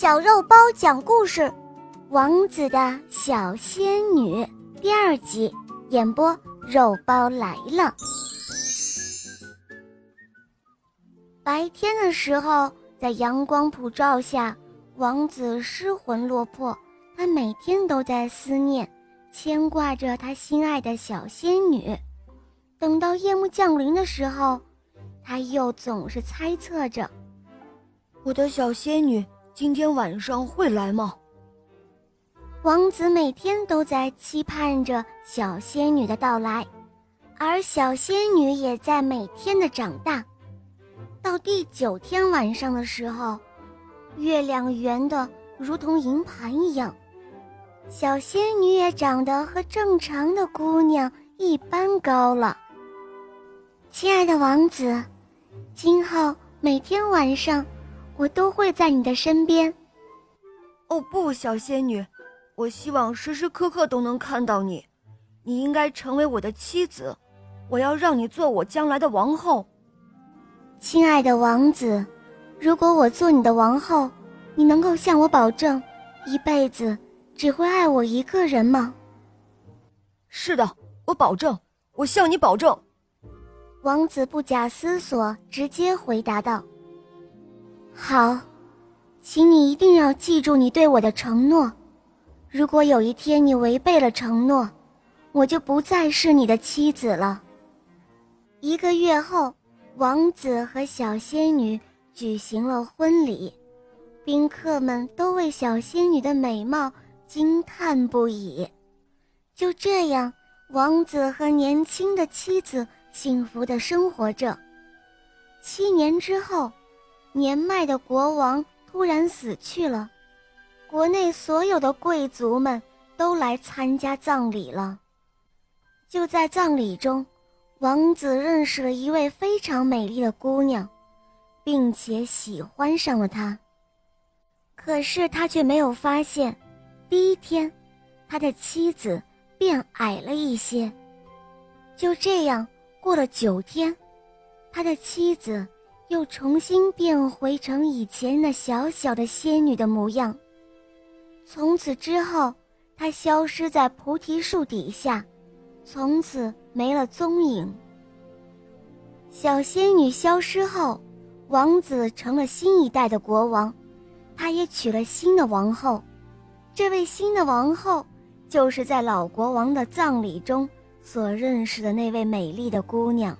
小肉包讲故事，《王子的小仙女》第二集演播，肉包来了。白天的时候，在阳光普照下，王子失魂落魄，他每天都在思念、牵挂着他心爱的小仙女。等到夜幕降临的时候，他又总是猜测着：我的小仙女。今天晚上会来吗？王子每天都在期盼着小仙女的到来，而小仙女也在每天的长大。到第九天晚上的时候，月亮圆的如同银盘一样，小仙女也长得和正常的姑娘一般高了。亲爱的王子，今后每天晚上。我都会在你的身边。哦不，小仙女，我希望时时刻刻都能看到你。你应该成为我的妻子，我要让你做我将来的王后。亲爱的王子，如果我做你的王后，你能够向我保证，一辈子只会爱我一个人吗？是的，我保证，我向你保证。王子不假思索，直接回答道。好，请你一定要记住你对我的承诺。如果有一天你违背了承诺，我就不再是你的妻子了。一个月后，王子和小仙女举行了婚礼，宾客们都为小仙女的美貌惊叹不已。就这样，王子和年轻的妻子幸福的生活着。七年之后。年迈的国王突然死去了，国内所有的贵族们都来参加葬礼了。就在葬礼中，王子认识了一位非常美丽的姑娘，并且喜欢上了她。可是他却没有发现，第一天，他的妻子变矮了一些。就这样过了九天，他的妻子。又重新变回成以前那小小的仙女的模样。从此之后，她消失在菩提树底下，从此没了踪影。小仙女消失后，王子成了新一代的国王，他也娶了新的王后。这位新的王后，就是在老国王的葬礼中所认识的那位美丽的姑娘。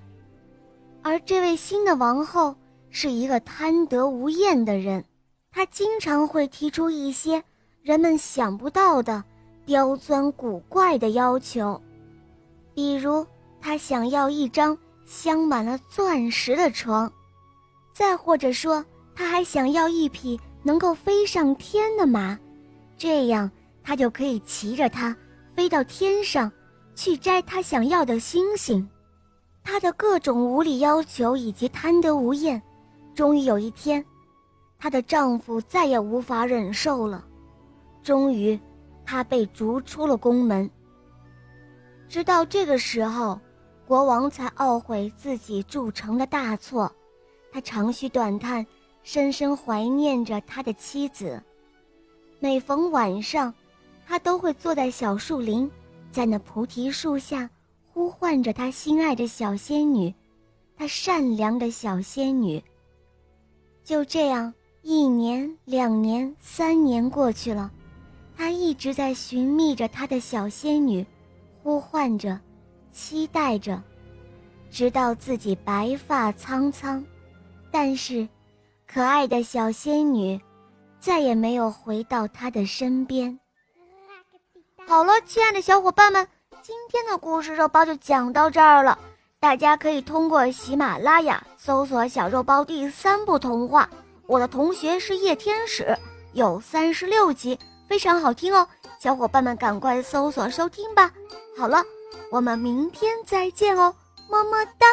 而这位新的王后是一个贪得无厌的人，她经常会提出一些人们想不到的刁钻古怪的要求，比如她想要一张镶满了钻石的床，再或者说，她还想要一匹能够飞上天的马，这样她就可以骑着它飞到天上，去摘她想要的星星。她的各种无理要求以及贪得无厌，终于有一天，她的丈夫再也无法忍受了，终于，她被逐出了宫门。直到这个时候，国王才懊悔自己铸成的大错，他长吁短叹，深深怀念着他的妻子。每逢晚上，他都会坐在小树林，在那菩提树下。呼唤着他心爱的小仙女，他善良的小仙女。就这样，一年、两年、三年过去了，他一直在寻觅着他的小仙女，呼唤着，期待着，直到自己白发苍苍，但是，可爱的小仙女，再也没有回到他的身边。好了，亲爱的小伙伴们。今天的故事肉包就讲到这儿了，大家可以通过喜马拉雅搜索“小肉包第三部童话”，我的同学是夜天使，有三十六集，非常好听哦，小伙伴们赶快搜索收听吧。好了，我们明天再见哦，么么哒。